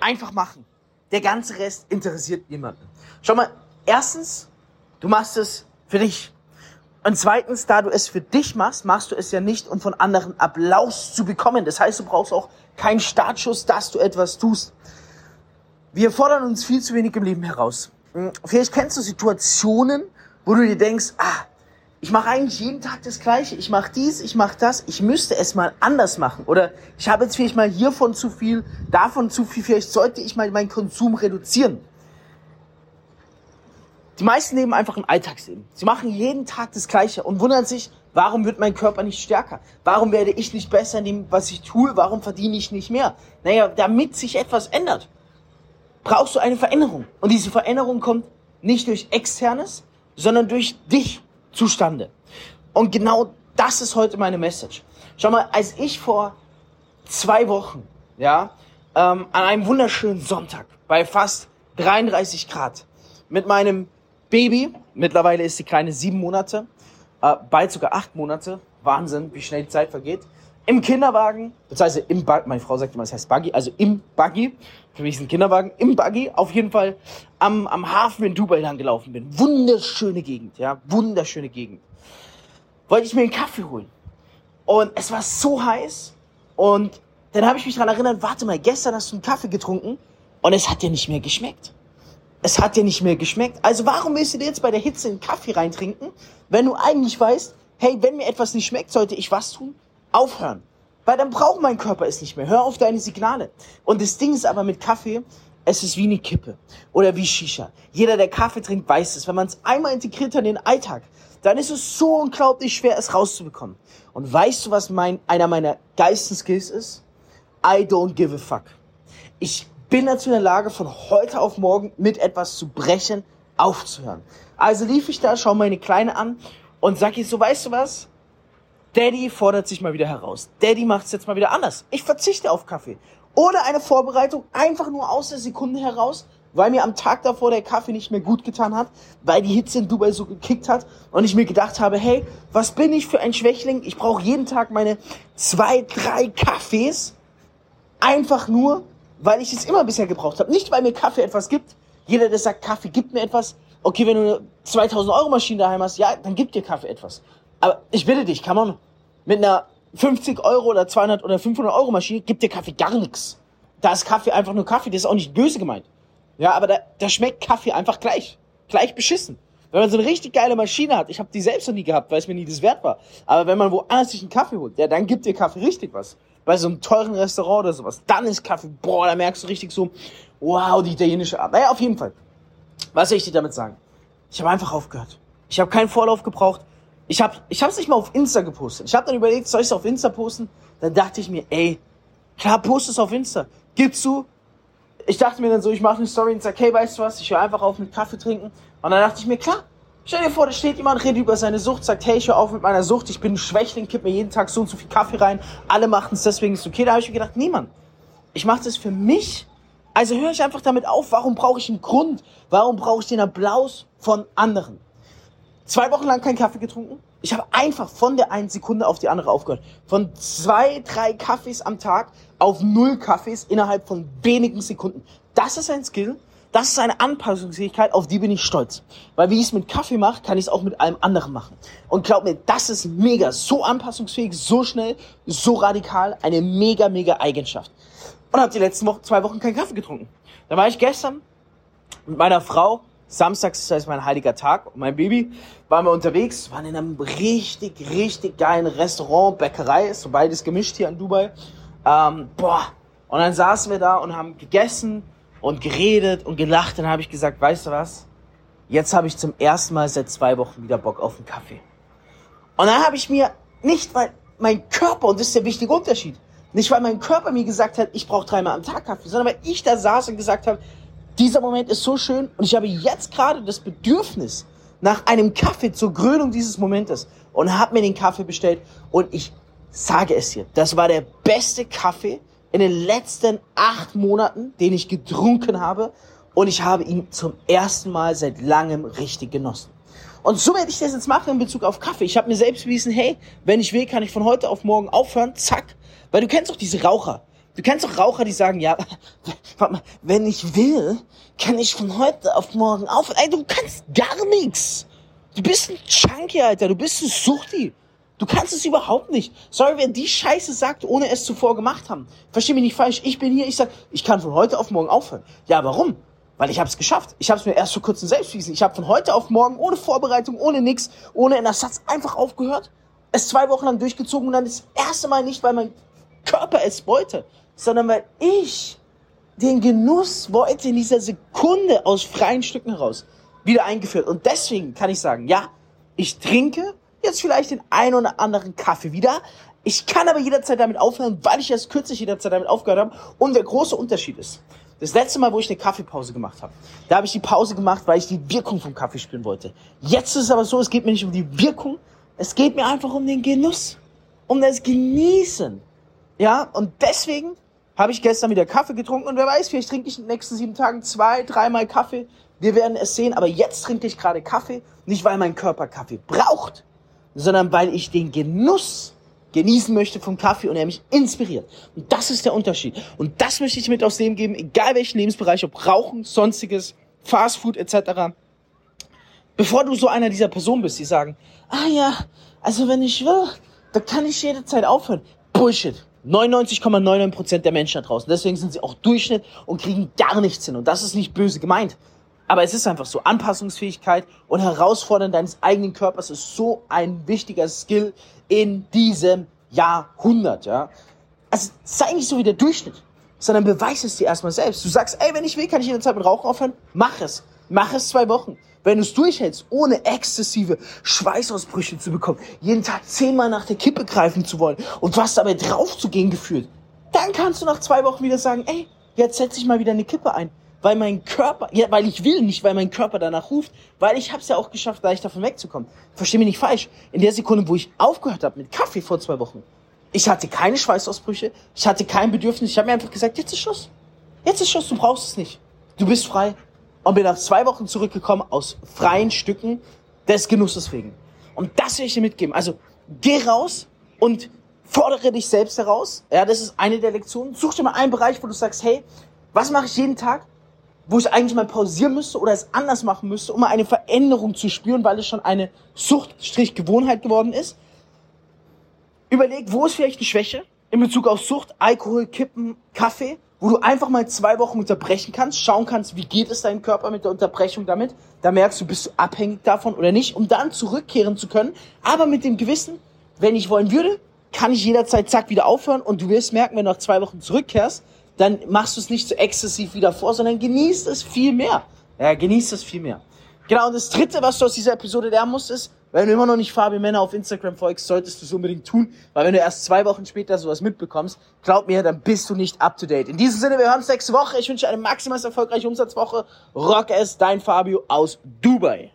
Einfach machen. Der ganze Rest interessiert niemanden. Schau mal, erstens, du machst es für dich. Und zweitens, da du es für dich machst, machst du es ja nicht, um von anderen Applaus zu bekommen. Das heißt, du brauchst auch keinen Startschuss, dass du etwas tust. Wir fordern uns viel zu wenig im Leben heraus. Hm, vielleicht kennst du Situationen, wo du dir denkst, ah, ich mache eigentlich jeden Tag das Gleiche. Ich mache dies, ich mache das. Ich müsste es mal anders machen. Oder ich habe jetzt vielleicht mal hiervon zu viel, davon zu viel. Vielleicht sollte ich mal meinen Konsum reduzieren. Die meisten leben einfach ein Alltagsleben. Sie machen jeden Tag das Gleiche und wundern sich, warum wird mein Körper nicht stärker? Warum werde ich nicht besser in dem, was ich tue? Warum verdiene ich nicht mehr? Naja, damit sich etwas ändert, brauchst du eine Veränderung. Und diese Veränderung kommt nicht durch Externes, sondern durch dich zustande. Und genau das ist heute meine Message. Schau mal, als ich vor zwei Wochen, ja, ähm, an einem wunderschönen Sonntag bei fast 33 Grad mit meinem Baby, mittlerweile ist die kleine sieben Monate, äh, bald sogar acht Monate, Wahnsinn, wie schnell die Zeit vergeht, im Kinderwagen, beziehungsweise im Buggy, meine Frau sagt immer, es heißt Buggy, also im Buggy, für mich ist ein Kinderwagen, im Buggy, auf jeden Fall am, am Hafen in Dubai lang gelaufen bin. Wunderschöne Gegend, ja, wunderschöne Gegend. Wollte ich mir einen Kaffee holen. Und es war so heiß und dann habe ich mich daran erinnert, warte mal, gestern hast du einen Kaffee getrunken und es hat dir nicht mehr geschmeckt. Es hat dir nicht mehr geschmeckt. Also warum willst du dir jetzt bei der Hitze einen Kaffee reintrinken, wenn du eigentlich weißt, hey, wenn mir etwas nicht schmeckt, sollte ich was tun? Aufhören. Weil dann braucht mein Körper es nicht mehr. Hör auf deine Signale. Und das Ding ist aber mit Kaffee, es ist wie eine Kippe oder wie Shisha. Jeder, der Kaffee trinkt, weiß es. Wenn man es einmal integriert hat in den Alltag, dann ist es so unglaublich schwer, es rauszubekommen. Und weißt du, was mein, einer meiner geilsten Skills ist? I don't give a fuck. Ich bin dazu in der Lage, von heute auf morgen mit etwas zu brechen, aufzuhören. Also lief ich da, schau meine Kleine an und sag ihr so, weißt du was? Daddy fordert sich mal wieder heraus. Daddy macht es jetzt mal wieder anders. Ich verzichte auf Kaffee. Oder eine Vorbereitung einfach nur aus der Sekunde heraus, weil mir am Tag davor der Kaffee nicht mehr gut getan hat, weil die Hitze in Dubai so gekickt hat und ich mir gedacht habe, hey, was bin ich für ein Schwächling? Ich brauche jeden Tag meine zwei, drei Kaffees. Einfach nur, weil ich es immer bisher gebraucht habe. Nicht, weil mir Kaffee etwas gibt. Jeder, der sagt, Kaffee gibt mir etwas. Okay, wenn du eine 2000 Euro Maschine daheim hast, ja, dann gibt dir Kaffee etwas. Aber ich bitte dich, kann man mit einer 50 Euro oder 200 oder 500 Euro Maschine gibt dir Kaffee gar nichts. Da ist Kaffee einfach nur Kaffee, das ist auch nicht böse gemeint. Ja, aber da, da schmeckt Kaffee einfach gleich. Gleich beschissen. Wenn man so eine richtig geile Maschine hat, ich habe die selbst noch nie gehabt, weil es mir nie das wert war. Aber wenn man woanders sich einen Kaffee holt, ja, dann gibt dir Kaffee richtig was. Bei so einem teuren Restaurant oder sowas, dann ist Kaffee, boah, da merkst du richtig so, wow, die italienische Art. Naja, auf jeden Fall. Was soll ich dir damit sagen? Ich habe einfach aufgehört. Ich habe keinen Vorlauf gebraucht. Ich habe ich hab's nicht mal auf Insta gepostet. Ich habe dann überlegt, soll ich es auf Insta posten? Dann dachte ich mir, ey, klar, post es auf Insta. Gibst du? Ich dachte mir dann so, ich mache eine Story und sag, hey, weißt du was, ich höre einfach auf mit Kaffee trinken. Und dann dachte ich mir, klar, stell dir vor, da steht jemand, redet über seine Sucht, sagt, hey, ich höre auf mit meiner Sucht, ich bin ein Schwächling, kipp mir jeden Tag so und so viel Kaffee rein, alle machen es, deswegen ist es okay. Da habe ich mir gedacht, niemand. Ich mache das für mich, also höre ich einfach damit auf, warum brauche ich einen Grund? Warum brauche ich den Applaus von anderen? Zwei Wochen lang keinen Kaffee getrunken. Ich habe einfach von der einen Sekunde auf die andere aufgehört. Von zwei, drei Kaffees am Tag auf null Kaffees innerhalb von wenigen Sekunden. Das ist ein Skill. Das ist eine Anpassungsfähigkeit, auf die bin ich stolz. Weil wie ich es mit Kaffee mache, kann ich es auch mit allem anderen machen. Und glaub mir, das ist mega, so anpassungsfähig, so schnell, so radikal, eine mega, mega Eigenschaft. Und habe die letzten Wochen, zwei Wochen keinen Kaffee getrunken. Da war ich gestern mit meiner Frau Samstags ist das mein heiliger Tag und mein Baby waren wir unterwegs, waren in einem richtig, richtig geilen Restaurant, Bäckerei, ist so beides gemischt hier in Dubai. Ähm, boah. Und dann saßen wir da und haben gegessen und geredet und gelacht. Dann habe ich gesagt, weißt du was? Jetzt habe ich zum ersten Mal seit zwei Wochen wieder Bock auf einen Kaffee. Und dann habe ich mir, nicht weil mein Körper, und das ist der wichtige Unterschied, nicht weil mein Körper mir gesagt hat, ich brauche dreimal am Tag Kaffee, sondern weil ich da saß und gesagt habe, dieser Moment ist so schön und ich habe jetzt gerade das Bedürfnis nach einem Kaffee zur Krönung dieses Momentes und habe mir den Kaffee bestellt und ich sage es dir, das war der beste Kaffee in den letzten acht Monaten, den ich getrunken habe und ich habe ihn zum ersten Mal seit langem richtig genossen. Und so werde ich das jetzt machen in Bezug auf Kaffee. Ich habe mir selbst bewiesen, hey, wenn ich will, kann ich von heute auf morgen aufhören, zack. Weil du kennst doch diese Raucher. Du kennst doch Raucher, die sagen, ja, warte mal, wenn ich will, kann ich von heute auf morgen auf. Ey, du kannst gar nichts. Du bist ein Junkie, Alter. Du bist ein Suchti. Du kannst es überhaupt nicht. Sorry, wer die Scheiße sagt, ohne es zuvor gemacht haben. Versteh mich nicht falsch. Ich bin hier, ich sag, ich kann von heute auf morgen aufhören. Ja, warum? Weil ich habe es geschafft. Ich habe es mir erst vor kurzem selbst bewiesen. Ich habe von heute auf morgen, ohne Vorbereitung, ohne nix, ohne einen Ersatz, einfach aufgehört. Es zwei Wochen lang durchgezogen und dann das erste Mal nicht, weil mein Körper es wollte, sondern weil ich den Genuss wollte in dieser Sekunde aus freien Stücken heraus wieder eingeführt. Und deswegen kann ich sagen, ja, ich trinke jetzt vielleicht den ein oder anderen Kaffee wieder. Ich kann aber jederzeit damit aufhören, weil ich erst kürzlich jederzeit damit aufgehört habe. Und der große Unterschied ist, das letzte Mal, wo ich eine Kaffeepause gemacht habe, da habe ich die Pause gemacht, weil ich die Wirkung vom Kaffee spüren wollte. Jetzt ist es aber so, es geht mir nicht um die Wirkung, es geht mir einfach um den Genuss, um das Genießen. Ja, und deswegen habe ich gestern wieder Kaffee getrunken und wer weiß, vielleicht trinke ich in den nächsten sieben Tagen zwei, dreimal Kaffee. Wir werden es sehen, aber jetzt trinke ich gerade Kaffee, nicht weil mein Körper Kaffee braucht, sondern weil ich den Genuss genießen möchte vom Kaffee und er mich inspiriert. Und das ist der Unterschied. Und das möchte ich mit aus dem geben, egal welchen Lebensbereich, ob Rauchen, sonstiges, Fastfood etc. Bevor du so einer dieser Personen bist, die sagen, ah ja, also wenn ich will, dann kann ich jederzeit aufhören. Bullshit. 99,99% der Menschen da draußen. Deswegen sind sie auch Durchschnitt und kriegen gar nichts hin. Und das ist nicht böse gemeint. Aber es ist einfach so. Anpassungsfähigkeit und Herausfordern deines eigenen Körpers ist so ein wichtiger Skill in diesem Jahrhundert, ja. Also sei nicht so wie der Durchschnitt, sondern beweis es dir erstmal selbst. Du sagst, ey, wenn ich will, kann ich jederzeit mit Rauchen aufhören. Mach es. Mach es zwei Wochen. Wenn du es durchhältst, ohne exzessive Schweißausbrüche zu bekommen, jeden Tag zehnmal nach der Kippe greifen zu wollen und was dabei drauf zu gehen gefühlt, dann kannst du nach zwei Wochen wieder sagen, ey, jetzt setze ich mal wieder eine Kippe ein. Weil mein Körper, ja, weil ich will, nicht weil mein Körper danach ruft, weil ich habe es ja auch geschafft, leicht davon wegzukommen. Versteh mich nicht falsch. In der Sekunde, wo ich aufgehört habe mit Kaffee vor zwei Wochen, ich hatte keine Schweißausbrüche, ich hatte kein Bedürfnis, ich habe mir einfach gesagt, jetzt ist Schluss. Jetzt ist Schluss, du brauchst es nicht. Du bist frei, und bin nach zwei Wochen zurückgekommen aus freien Stücken des Genusses wegen. Und das will ich dir mitgeben. Also geh raus und fordere dich selbst heraus. Ja, das ist eine der Lektionen. Such dir mal einen Bereich, wo du sagst, hey, was mache ich jeden Tag, wo ich eigentlich mal pausieren müsste oder es anders machen müsste, um mal eine Veränderung zu spüren, weil es schon eine Sucht-Gewohnheit geworden ist. Überleg, wo ist vielleicht eine Schwäche in Bezug auf Sucht, Alkohol, Kippen, Kaffee wo du einfach mal zwei Wochen unterbrechen kannst, schauen kannst, wie geht es deinem Körper mit der Unterbrechung damit. Da merkst du, bist du abhängig davon oder nicht, um dann zurückkehren zu können. Aber mit dem Gewissen, wenn ich wollen würde, kann ich jederzeit zack wieder aufhören und du wirst merken, wenn du nach zwei Wochen zurückkehrst, dann machst du es nicht so exzessiv wieder vor, sondern genießt es viel mehr. Ja, genießt es viel mehr. Genau, und das dritte, was du aus dieser Episode lernen musst, ist, wenn du immer noch nicht Fabi Männer auf Instagram folgst, solltest du es unbedingt tun, weil wenn du erst zwei Wochen später sowas mitbekommst, glaub mir, dann bist du nicht up to date. In diesem Sinne, wir hören uns nächste Woche. Ich wünsche eine maximal erfolgreiche Umsatzwoche. Rock es, dein Fabio aus Dubai.